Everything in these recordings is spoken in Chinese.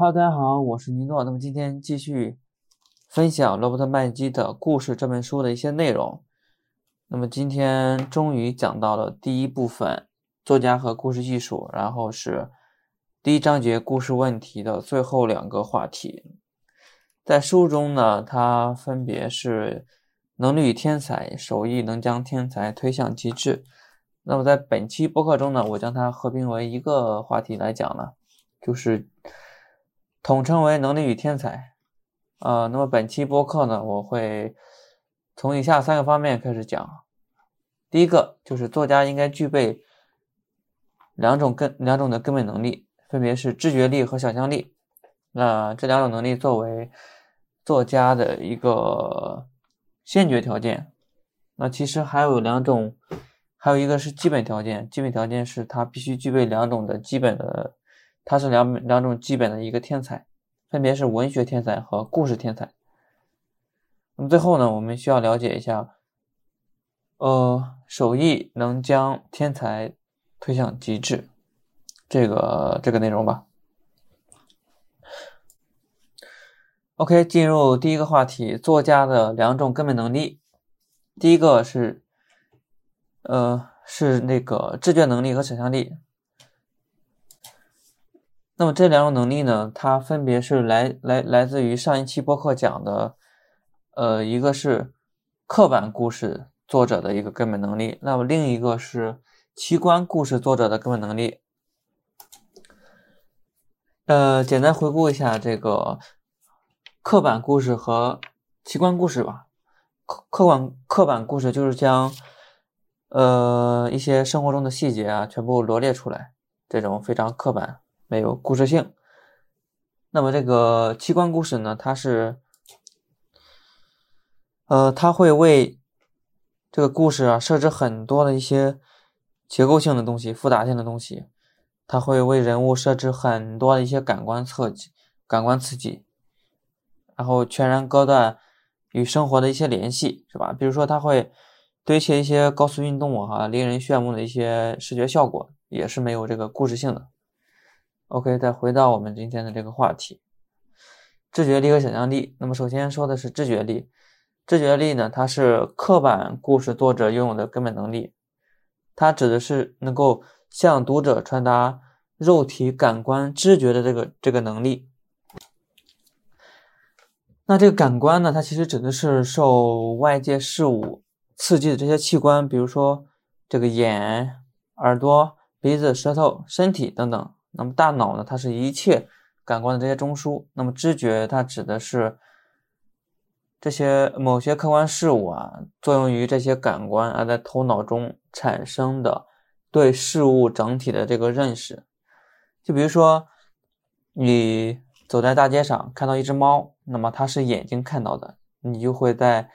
Hello，大家好，我是尼诺。那么今天继续分享罗伯特麦基的故事这本书的一些内容。那么今天终于讲到了第一部分，作家和故事艺术，然后是第一章节故事问题的最后两个话题。在书中呢，它分别是能力与天才，手艺能将天才推向极致。那么在本期播客中呢，我将它合并为一个话题来讲了，就是统称为能力与天才。呃，那么本期播客呢，我会从以下三个方面开始讲。第一个就是作家应该具备两种根两种的根本能力，分别是知觉力和想象力。那这两种能力作为作家的一个先决条件。那其实还有两种。还有一个是基本条件，基本条件是他必须具备两种的基本的，他是两两种基本的一个天才，分别是文学天才和故事天才。那么最后呢，我们需要了解一下，呃，手艺能将天才推向极致，这个这个内容吧。OK，进入第一个话题，作家的两种根本能力，第一个是。呃，是那个知觉能力和想象力。那么这两种能力呢，它分别是来来来自于上一期播客讲的，呃，一个是刻板故事作者的一个根本能力，那么另一个是奇观故事作者的根本能力。呃，简单回顾一下这个刻板故事和奇观故事吧。刻刻板刻板故事就是将呃，一些生活中的细节啊，全部罗列出来，这种非常刻板，没有故事性。那么这个奇观故事呢，它是，呃，它会为这个故事啊设置很多的一些结构性的东西、复杂性的东西，它会为人物设置很多的一些感官刺激、感官刺激，然后全然割断与生活的一些联系，是吧？比如说，它会。堆砌一些高速运动啊，令人炫目的一些视觉效果，也是没有这个故事性的。OK，再回到我们今天的这个话题，知觉力和想象力。那么首先说的是知觉力，知觉力呢，它是刻板故事作者拥有的根本能力，它指的是能够向读者传达肉体感官知觉的这个这个能力。那这个感官呢，它其实指的是受外界事物。刺激的这些器官，比如说这个眼、耳朵、鼻子、舌头、身体等等。那么大脑呢？它是一切感官的这些中枢。那么知觉，它指的是这些某些客观事物啊，作用于这些感官而在头脑中产生的对事物整体的这个认识。就比如说，你走在大街上看到一只猫，那么它是眼睛看到的，你就会在。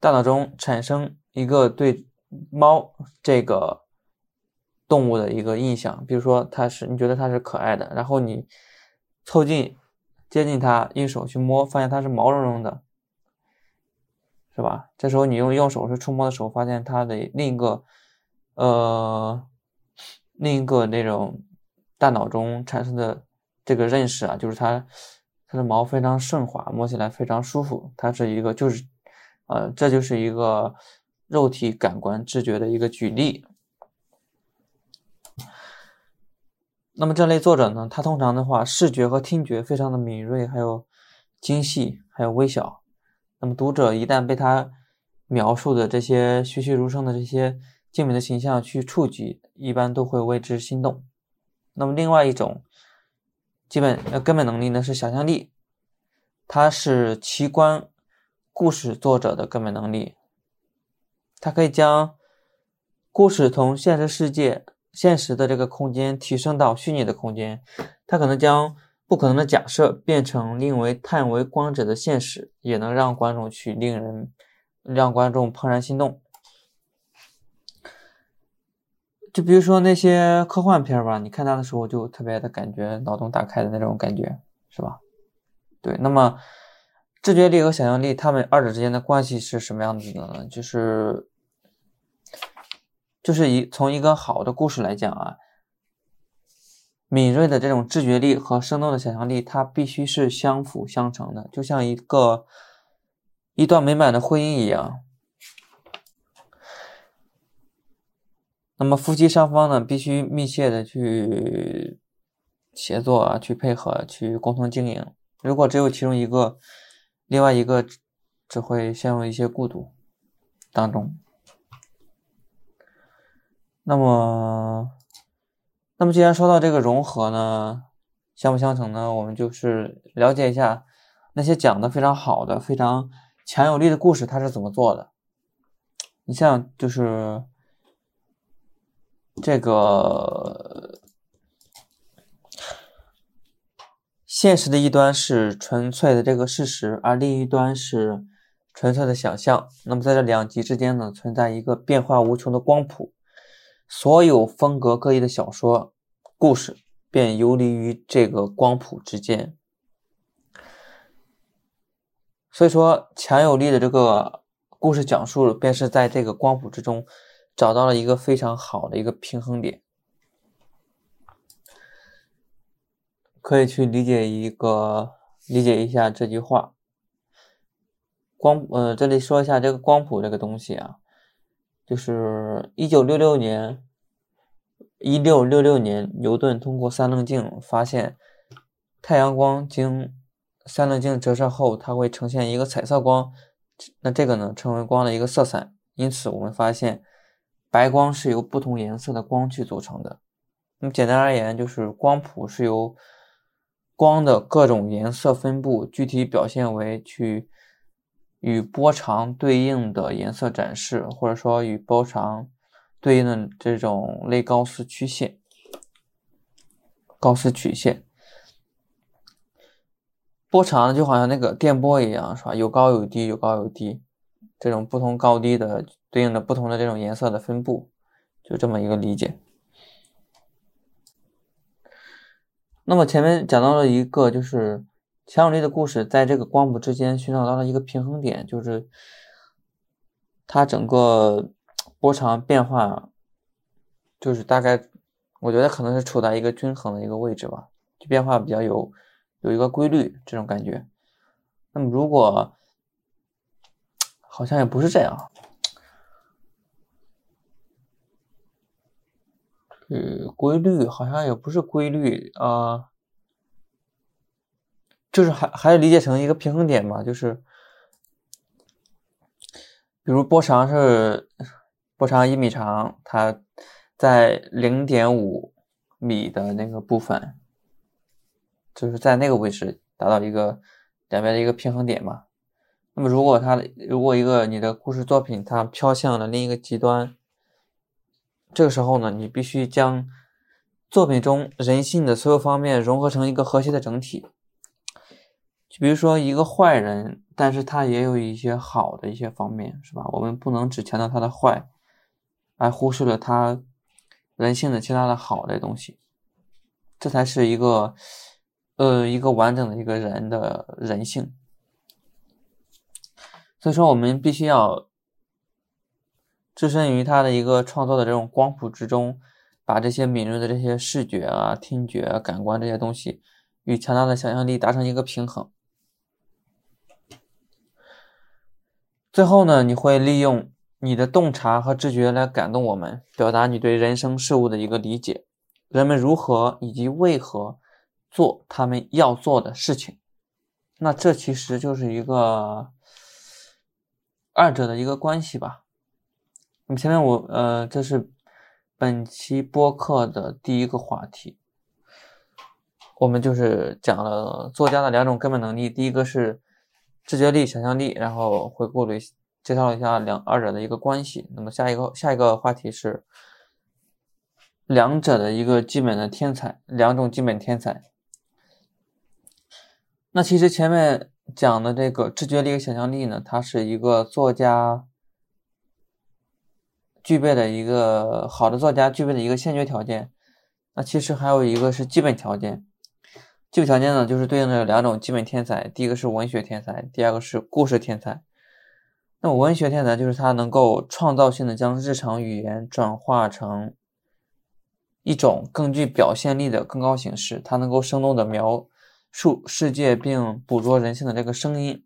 大脑中产生一个对猫这个动物的一个印象，比如说它是你觉得它是可爱的，然后你凑近接近它，用手去摸，发现它是毛茸茸的，是吧？这时候你用用手去触摸的时候，发现它的另一个呃另一个那种大脑中产生的这个认识啊，就是它它的毛非常顺滑，摸起来非常舒服，它是一个就是。呃，这就是一个肉体感官知觉的一个举例。那么这类作者呢，他通常的话，视觉和听觉非常的敏锐，还有精细，还有微小。那么读者一旦被他描述的这些栩栩如生的这些精美的形象去触及，一般都会为之心动。那么另外一种基本呃根本能力呢，是想象力，它是奇观。故事作者的根本能力，他可以将故事从现实世界、现实的这个空间提升到虚拟的空间。它可能将不可能的假设变成令为叹为观止的现实，也能让观众去令人让观众怦然心动。就比如说那些科幻片吧，你看它的时候就特别的感觉脑洞大开的那种感觉，是吧？对，那么。知觉力和想象力，他们二者之间的关系是什么样子的呢？就是，就是一从一个好的故事来讲啊，敏锐的这种知觉力和生动的想象力，它必须是相辅相成的，就像一个一段美满的婚姻一样。那么夫妻双方呢，必须密切的去协作啊，去配合，去共同经营。如果只有其中一个，另外一个只会陷入一些孤独当中。那么，那么既然说到这个融合呢，相辅相成呢，我们就是了解一下那些讲的非常好的、非常强有力的故事，它是怎么做的。你像就是。这个现实的一端是纯粹的这个事实，而另一端是纯粹的想象。那么在这两极之间呢，存在一个变化无穷的光谱。所有风格各异的小说故事便游离于这个光谱之间。所以说，强有力的这个故事讲述，便是在这个光谱之中。找到了一个非常好的一个平衡点，可以去理解一个理解一下这句话。光呃，这里说一下这个光谱这个东西啊，就是一九六六年，一六六六年，牛顿通过三棱镜发现，太阳光经三棱镜折射后，它会呈现一个彩色光，那这个呢称为光的一个色彩。因此，我们发现。白光是由不同颜色的光去组成的。那么简单而言，就是光谱是由光的各种颜色分布，具体表现为去与波长对应的颜色展示，或者说与波长对应的这种类高斯曲线、高斯曲线。波长就好像那个电波一样，是吧？有高有低，有高有低，这种不同高低的。对应的不同的这种颜色的分布，就这么一个理解。那么前面讲到了一个，就是强有力的故事，在这个光谱之间寻找到了一个平衡点，就是它整个波长变化，就是大概我觉得可能是处在一个均衡的一个位置吧，就变化比较有有一个规律这种感觉。那么如果好像也不是这样。呃，规律好像也不是规律啊，就是还还是理解成一个平衡点嘛，就是比如波长是波长一米长，它在零点五米的那个部分，就是在那个位置达到一个两边的一个平衡点嘛。那么如果它如果一个你的故事作品它飘向了另一个极端。这个时候呢，你必须将作品中人性的所有方面融合成一个和谐的整体。比如说一个坏人，但是他也有一些好的一些方面，是吧？我们不能只强调他的坏，而忽视了他人性的其他的好的东西。这才是一个呃一个完整的一个人的人性。所以说，我们必须要。置身于他的一个创作的这种光谱之中，把这些敏锐的这些视觉啊、听觉、啊感官这些东西，与强大的想象力达成一个平衡。最后呢，你会利用你的洞察和知觉来感动我们，表达你对人生事物的一个理解，人们如何以及为何做他们要做的事情。那这其实就是一个二者的一个关系吧。那么前面我呃，这是本期播客的第一个话题，我们就是讲了作家的两种根本能力，第一个是知觉力、想象力，然后回顾了一介绍了一下两二者的一个关系。那么下一个下一个话题是两者的一个基本的天才，两种基本天才。那其实前面讲的这个知觉力和想象力呢，它是一个作家。具备的一个好的作家具备的一个先决条件，那其实还有一个是基本条件。基本条件呢，就是对应的两种基本天才，第一个是文学天才，第二个是故事天才。那么文学天才就是他能够创造性的将日常语言转化成一种更具表现力的更高形式，它能够生动的描述世界并捕捉人性的这个声音。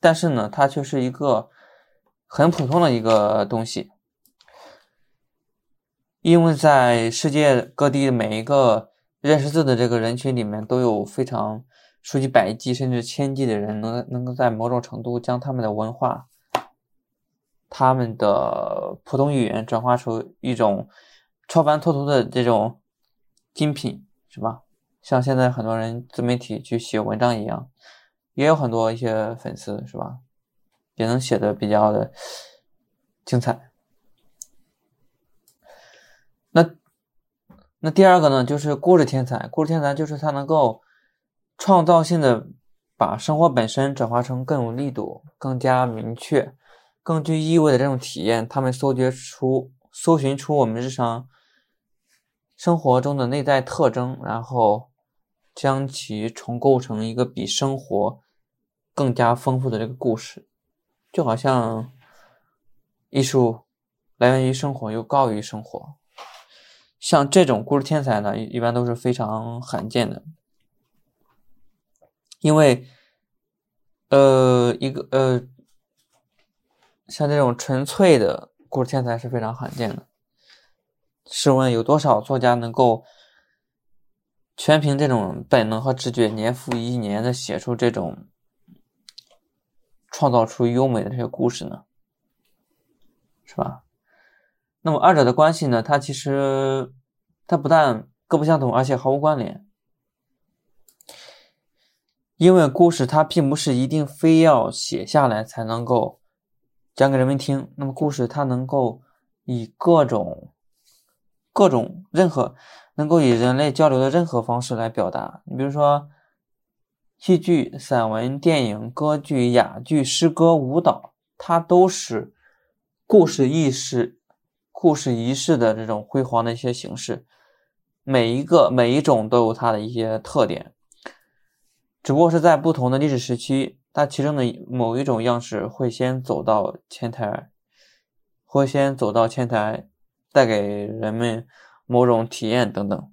但是呢，它却是一个很普通的一个东西，因为在世界各地每一个认识字的这个人群里面，都有非常数以百计甚至千计的人，能能够在某种程度将他们的文化、他们的普通语言转化出一种超凡脱俗的这种精品，是吧？像现在很多人自媒体去写文章一样。也有很多一些粉丝是吧？也能写的比较的精彩。那那第二个呢，就是故事天才。故事天才就是他能够创造性的把生活本身转化成更有力度、更加明确、更具意味的这种体验。他们搜掘出、搜寻出我们日常生活中的内在特征，然后将其重构成一个比生活。更加丰富的这个故事，就好像艺术来源于生活，又高于生活。像这种故事天才呢，一般都是非常罕见的，因为，呃，一个呃，像这种纯粹的故事天才是非常罕见的。试问有多少作家能够全凭这种本能和直觉，年复一年的写出这种？创造出优美的这些故事呢，是吧？那么二者的关系呢？它其实它不但各不相同，而且毫无关联。因为故事它并不是一定非要写下来才能够讲给人们听。那么故事它能够以各种各种任何能够以人类交流的任何方式来表达。你比如说。戏剧、散文、电影、歌剧、哑剧、诗歌、舞蹈，它都是故事意识、故事仪式的这种辉煌的一些形式。每一个、每一种都有它的一些特点，只不过是在不同的历史时期，它其中的某一种样式会先走到前台，会先走到前台，带给人们某种体验等等。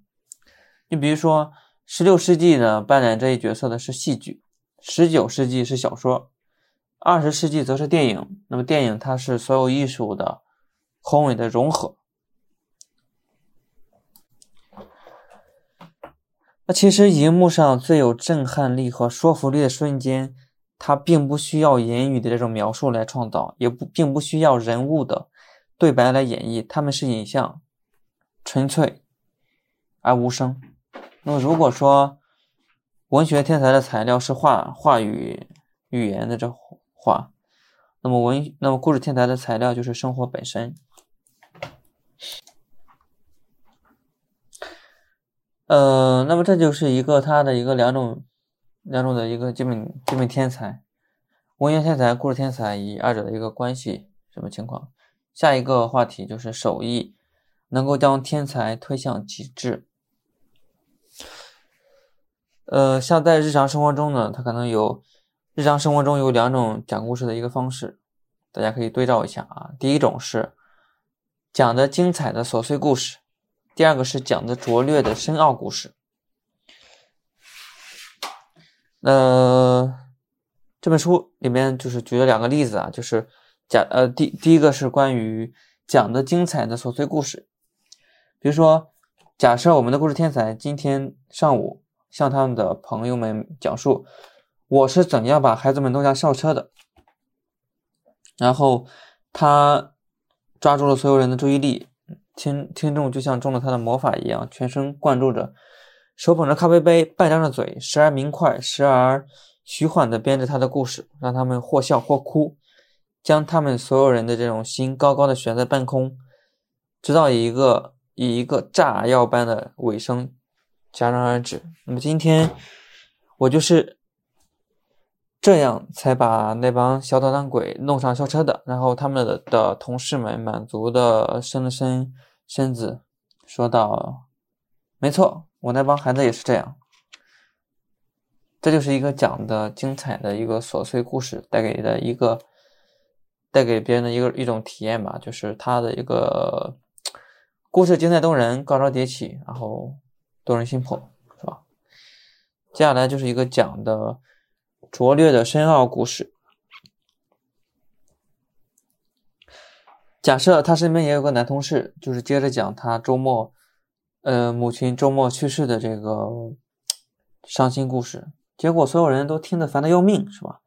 你比如说。十六世纪呢，扮演这一角色的是戏剧；十九世纪是小说；二十世纪则是电影。那么，电影它是所有艺术的宏伟的融合。那其实，荧幕上最有震撼力和说服力的瞬间，它并不需要言语的这种描述来创造，也不并不需要人物的对白来演绎，他们是影像，纯粹而无声。那么，如果说文学天才的材料是话话语语言的这话，那么文那么故事天才的材料就是生活本身。呃，那么这就是一个他的一个两种两种的一个基本基本天才，文学天才、故事天才以二者的一个关系什么情况？下一个话题就是手艺能够将天才推向极致。呃，像在日常生活中呢，它可能有日常生活中有两种讲故事的一个方式，大家可以对照一下啊。第一种是讲的精彩的琐碎故事，第二个是讲的拙劣的深奥故事。呃，这本书里面就是举了两个例子啊，就是讲呃第第一个是关于讲的精彩的琐碎故事，比如说假设我们的故事天才今天上午。向他们的朋友们讲述我是怎样把孩子们弄下校车的，然后他抓住了所有人的注意力，听听众就像中了他的魔法一样，全神贯注着，手捧着咖啡杯，半张着嘴，时而明快，时而徐缓地编着他的故事，让他们或笑或哭，将他们所有人的这种心高高的悬在半空，直到一个以一个炸药般的尾声。戛然而止。那么今天我就是这样才把那帮小捣蛋鬼弄上校车的。然后他们的同事们满足的伸了伸身子，说道：“没错，我那帮孩子也是这样。”这就是一个讲的精彩的一个琐碎故事带给的一个带给别人的一个一种体验吧，就是他的一个。故事精彩动人，高潮迭起，然后动人心魄，是吧？接下来就是一个讲的拙劣的深奥故事。假设他身边也有个男同事，就是接着讲他周末，呃，母亲周末去世的这个伤心故事。结果所有人都听得烦得要命，是吧？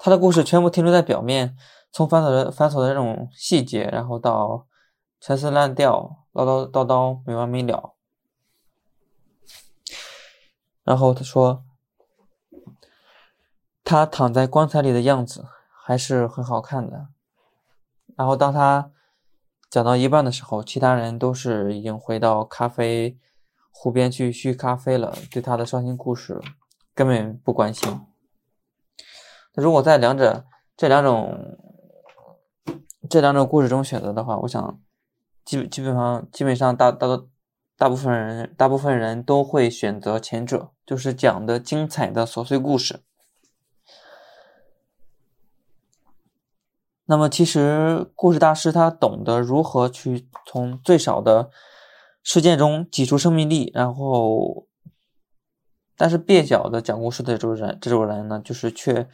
他的故事全部停留在表面，从繁琐的繁琐的这种细节，然后到陈词滥调、唠唠叨叨没完没了。然后他说，他躺在棺材里的样子还是很好看的。然后当他讲到一半的时候，其他人都是已经回到咖啡湖边去续咖啡了，对他的伤心故事根本不关心。如果在两者这两种这两种故事中选择的话，我想基基本上基本上大大多大部分人大部分人都会选择前者，就是讲的精彩的琐碎故事。那么其实故事大师他懂得如何去从最少的事件中挤出生命力，然后，但是蹩脚的讲故事的这种人这种人呢，就是却。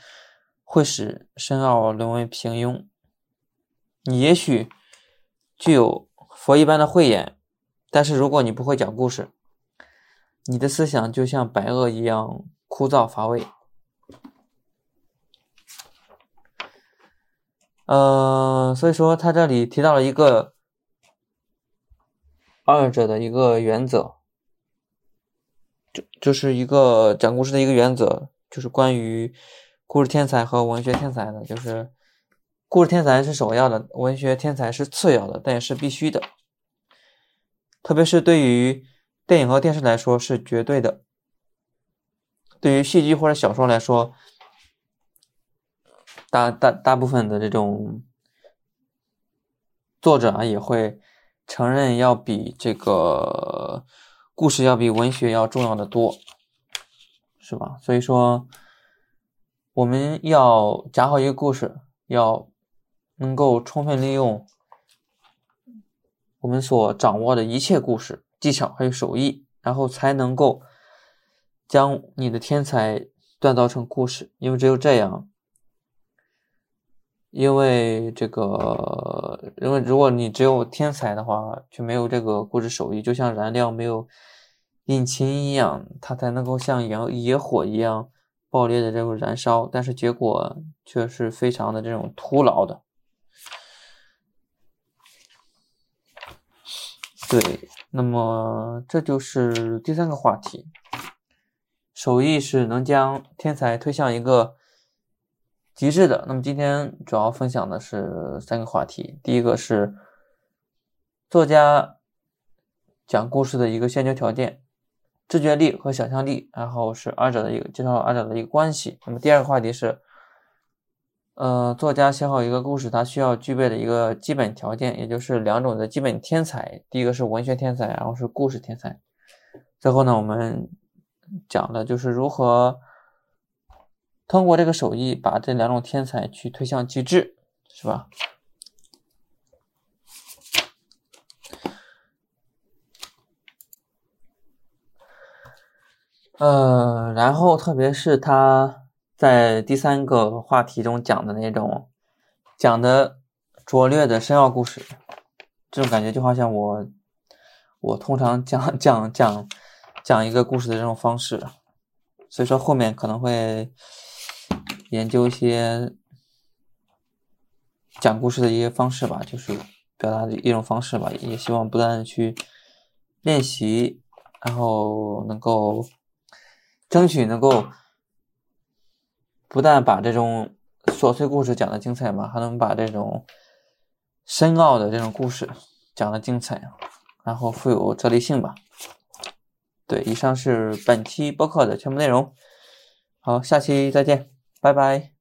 会使深奥沦为平庸。你也许具有佛一般的慧眼，但是如果你不会讲故事，你的思想就像白垩一样枯燥乏味。呃，所以说他这里提到了一个二者的一个原则，就就是一个讲故事的一个原则，就是关于。故事天才和文学天才的，就是故事天才是首要的，文学天才是次要的，但也是必须的。特别是对于电影和电视来说是绝对的。对于戏剧或者小说来说，大大大部分的这种作者啊也会承认，要比这个故事要比文学要重要的多，是吧？所以说。我们要讲好一个故事，要能够充分利用我们所掌握的一切故事技巧还有手艺，然后才能够将你的天才锻造成故事。因为只有这样，因为这个，因为如果你只有天才的话，却没有这个固执手艺，就像燃料没有引擎一样，它才能够像野野火一样。爆裂的这种燃烧，但是结果却是非常的这种徒劳的。对，那么这就是第三个话题，手艺是能将天才推向一个极致的。那么今天主要分享的是三个话题，第一个是作家讲故事的一个先决条件。知觉力和想象力，然后是二者的一个介绍二者的一个关系。那么第二个话题是，呃，作家写好一个故事，他需要具备的一个基本条件，也就是两种的基本天才。第一个是文学天才，然后是故事天才。最后呢，我们讲的就是如何通过这个手艺把这两种天才去推向极致，是吧？呃，然后特别是他在第三个话题中讲的那种讲的拙劣的深奥故事，这种感觉就好像我我通常讲讲讲讲一个故事的这种方式，所以说后面可能会研究一些讲故事的一些方式吧，就是表达的一种方式吧，也希望不断的去练习，然后能够。争取能够不但把这种琐碎故事讲的精彩嘛，还能把这种深奥的这种故事讲的精彩，然后富有哲理性吧。对，以上是本期播客的全部内容。好，下期再见，拜拜。